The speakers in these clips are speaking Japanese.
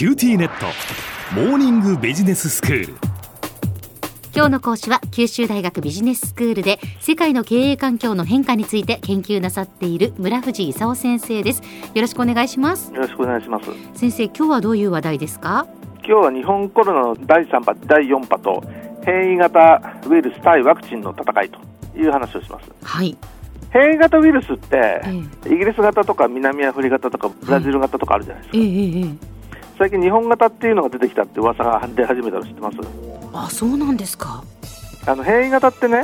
キューティーネット。モーニングビジネススクール。今日の講師は九州大学ビジネススクールで世界の経営環境の変化について研究なさっている村藤勲先生です。よろしくお願いします。よろしくお願いします。先生今日はどういう話題ですか？今日は日本コロナの第3波第4波と変異型ウイルス対ワクチンの戦いという話をします。はい。変異型ウイルスって、えイギリス型とか南アフリカ型とかブラジル型とかあるじゃないですか、ええええ最近日本型っていうのが出てきたって噂が出始めたの知ってます？あそうなんですか。あの変異型ってね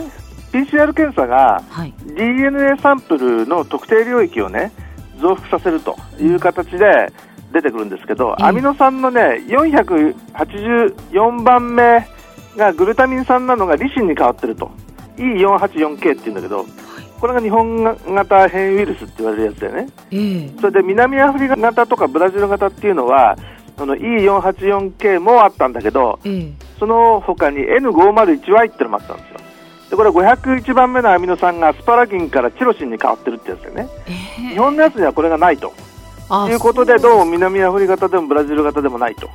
PCR 検査がはい。DNA サンプルの特定領域をね増幅させるという形で出てくるんですけど、ええ。アミノ酸のね484番目がグルタミン酸なのがリシンに変わってると。E484K っていうんだけどこれが日本型変異ウイルスって言われるやつだよね。ええ。それで南アフリカ型とかブラジル型っていうのはその E484K もあったんだけどええ。その他に N501Y ってのもあったんですよ。でこれは501番目のアミノ酸がアスパラギンからチロシンに変わってるってやつでね。ええ。日本のやつにはこれがないと。あいうことでどうも南アフリカ型でもブラジル型でもないと。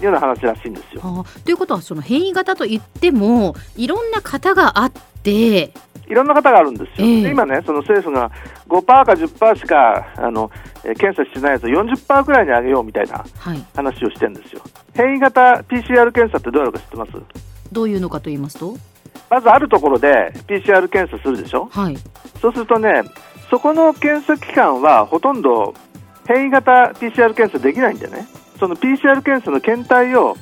いうような話らしいんですよ。あということはその変異型といってもいろんな型があっていろんな方があるんですよ、ええ。で今ねその政府が5%か10%しかあのえー検査してないやつを40%くらいに上げようみたいなはい。話をしてるんですよ。変異型 PCR 検査ってどうやるか知ってます？どういうのかと言いますと？まずあるところで PCR 検査するでしょ？はい。そうするとね、そこの検査機関はほとんど変異型 PCR 検査できないんでね、その PCR 検査の検体を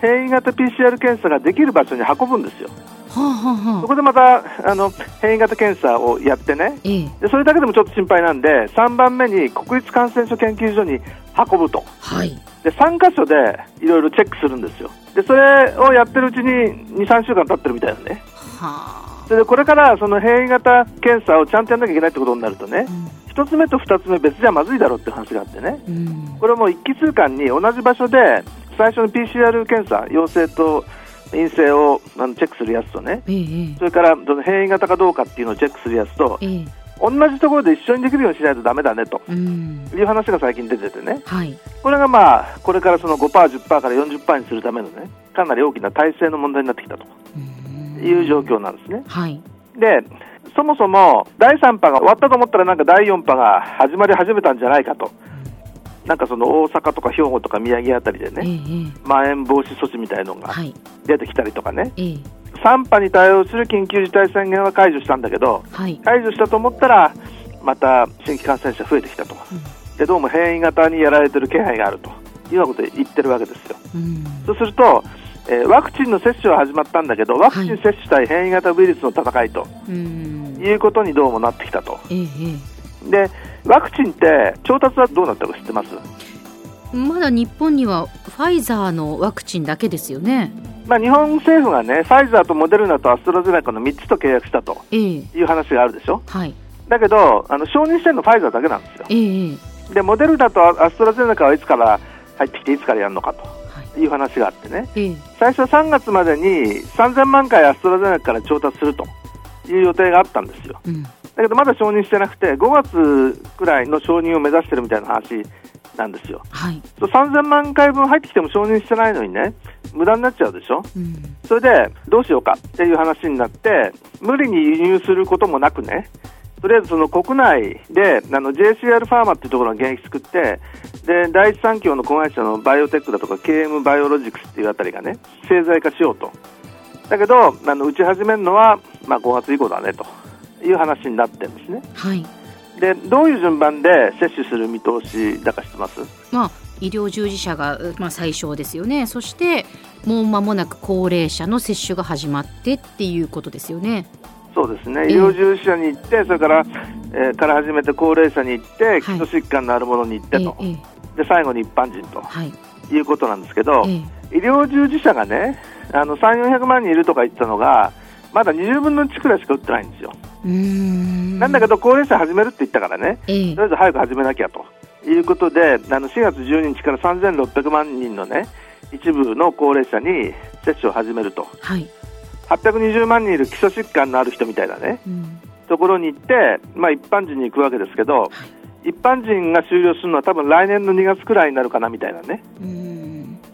変異型 PCR 検査ができる場所に運ぶんですよ。そこでまたあの変異型検査をやってね、ええ。でそれだけでもちょっと心配なんで、3番目に国立感染症研究所に運ぶと。はい。で3箇所でいろいろチェックするんですよ。でそれをやってるうちに2、3週間経ってるみたいなね。はあ。それでこれからその変異型検査をちゃんとやんなきゃいけないってことになるとね、一つ目と二つ目別じゃまずいだろうって話があってね、うんうん。これも一気通貫に同じ場所で最初の PCR 検査、陽性と陰性をあのチェックするやつとね、えええそれからその変異型かどうかっていうのをチェックするやつと、ええ。え同じところで一緒にできるようにしないとダメだねとうん。いう話が最近出ててね、はい。これがまあこれからその5%、10%から40%にするためのね、かなり大きな体制の問題になってきたとうん。いう状況なんですね。はい。で、そもそも第3波が終わったと思ったら、なんか第4波が始まり始めたんじゃないかと、なんかその大阪とか兵庫とか宮城あたりでええね、ええまん延防止措置みたいのがはい。出てきたりとかね、ええ。3波に対応する緊急事態宣言は解除したんだけど、はい。解除したと思ったら、また新規感染者増えてきたと、でどうも変異型にやられてる気配があると。いうようなことで言ってるわけですよ。うん。そうすると、えーワクチンの接種は始まったんだけど、ワクチン接種対変異型ウイルスの戦いとうん。いうことにどうもなってきたと。でワクチンって調達はどうなったか知ってます、えまだ日本にはファイザーのワクチンだけですよね。まあ、日本政府がねファイザーとモデルナとアストラゼネカの3つと契約したとええ。いう話があるでしょ？はい。だけどあの承認してるのファイザーだけなんですよ。ええええ。でモデルナとアストラゼネカはいつから入ってきていつからやるのかはい。という話があってね。ええ。最初は3月までに3000万回アストラゼネカから調達するという予定があったんですよ。うんだけどまだ承認してなくて5月くらいの承認を目指してるみたいな話なんですよ。はい。そう3000万回分入ってきても承認してないのにね無駄になっちゃうでしょ？うん。それでどうしようかっていう話になって無理に輸入することもなくねとりあえずその国内であの JCR ファーマっていうところが現役作ってで第一三共の子会社のバイオテックだとか KM バイオロジクスっていうあたりがね製剤化しようと。だけどあの打ち始めるのは、まあ、5月以降だねという話になってるんですね。はい。でどういう順番で接種する見通しだか知ってます？まあ医療従事者が、まあ、最小ですよね。そしてもう間もなく高齢者の接種が始まってっていうことですよね。そうですね、ええ。医療従事者に行って、それから、えーから始めて高齢者に行って、基礎疾患のあるものに行ってと、えええで最後に一般人と。はい。いうことなんですけど、ええ。医療従事者がね、あの3、400万人いるとか言ってたのが、まだ20分の1くらいしか打ってないんですよ。なんだけど、高齢者始めるって言ったからね、ええ。とりあえず早く始めなきゃということで、あの4月12日から3600万人のね、一部の高齢者に接種を始めると、はい、820万人いる基礎疾患のある人みたいなね、うん。ところに行って、まあ、一般人に行くわけですけど、一般人が終了するのは多分来年の2月くらいになるかなみたいなね、うん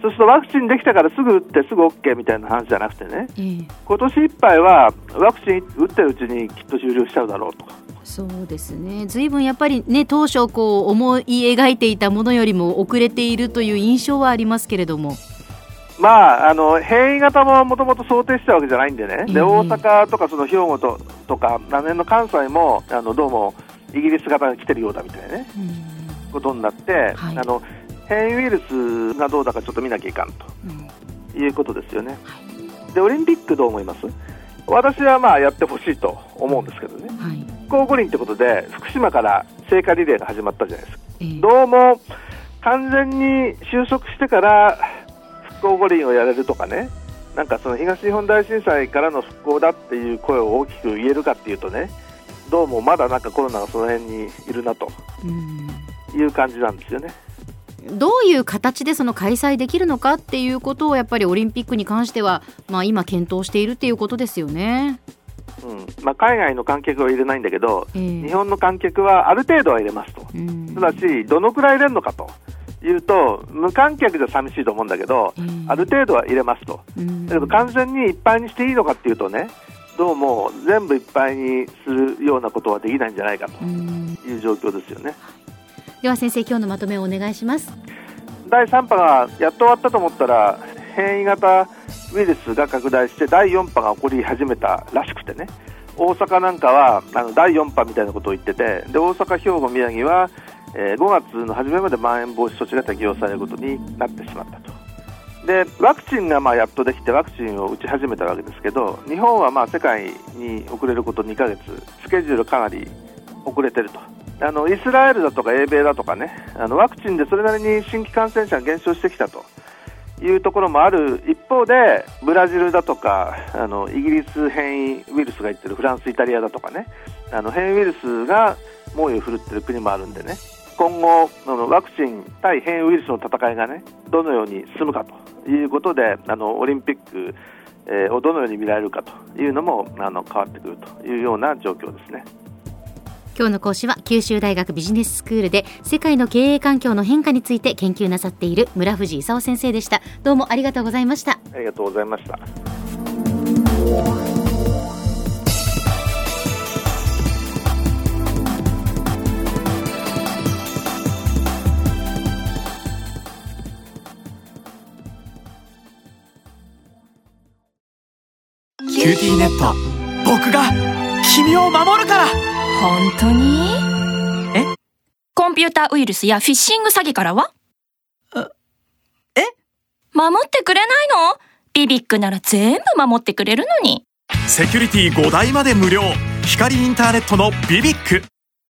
そうするとワクチンできたからすぐ打ってすぐ OK みたいな話じゃなくてね、ええ。今年いっぱいはワクチン打ってるうちにきっと終了しちゃうだろうと。そうですね。ずいぶんやっぱりね当初こう思い描いていたものよりも遅れているという印象はありますけれども。まあ、あの変異型ももともと想定してたわけじゃないんでね、ええで大阪とかその兵庫ととか、来年の関西もあのどうもイギリス型が来てるようだみたいなね、うん。ことになって、はい。あの変異ウイルスがどうだかちょっと見なきゃいかんうんということですよね。でオリンピックどう思います？私はまあやってほしいと思うんですけどね、はい。復興五輪ってことで、福島から聖火リレーが始まったじゃないですか。ええどうも完全に収束してから復興五輪をやれるとかね、なんかその東日本大震災からの復興だっていう声を大きく言えるかっていうとね、どうもまだなんかコロナがその辺にいるなとうんいう感じなんですよね。どういう形でその開催できるのかっていうことをやっぱりオリンピックに関しては、まあ、今検討しているっていうことですよね。うんまあ、海外の観客は入れないんだけど、ええ日本の観客はある程度は入れますと。うんただし、どのくらい入れるのかというと、無観客じゃ寂しいと思うんだけど、うんある程度は入れますと。うんだけど完全にいっぱいにしていいのかっていうとね、どうも全部いっぱいにするようなことはできないんじゃないかとうんいう状況ですよね。では先生今日のまとめをお願いします。第3波がやっと終わったと思ったら、変異型ウイルスが拡大して第4波が起こり始めたらしくてね、大阪なんかはあの第4波みたいなことを言ってて、で大阪、兵庫、宮城は、えー5月の初めまでまん延防止措置が適用されることになってしまったと。でワクチンがまあやっとできてワクチンを打ち始めたわけですけど日本はまあ世界に遅れること2ヶ月スケジュールかなり遅れてるとあのイスラエルだとか英米だとかねあのワクチンでそれなりに新規感染者が減少してきたと。いうところもある。一方でブラジルだとかあのイギリス変異ウイルスがいってるフランス、イタリアだとかね。あの変異ウイルスが猛威を振るってる国もあるんでね。今後あのワクチン対変異ウイルスの戦いがねどのように進むかということであのオリンピック、をどのように見られるかというのもあの変わってくるというような状況ですね。今日の講師は九州大学ビジネススクールで世界の経営環境の変化について研究なさっている村藤勲先生でした。どうもありがとうございました。ありがとうございました。キューティーネット僕が君を守るから本当に？え？コンピューターウイルスやフィッシング詐欺からは？え？守ってくれないの？ BBIQ なら全部守ってくれるのに。セキュリティ5台まで無料。光インターネットの BBIQ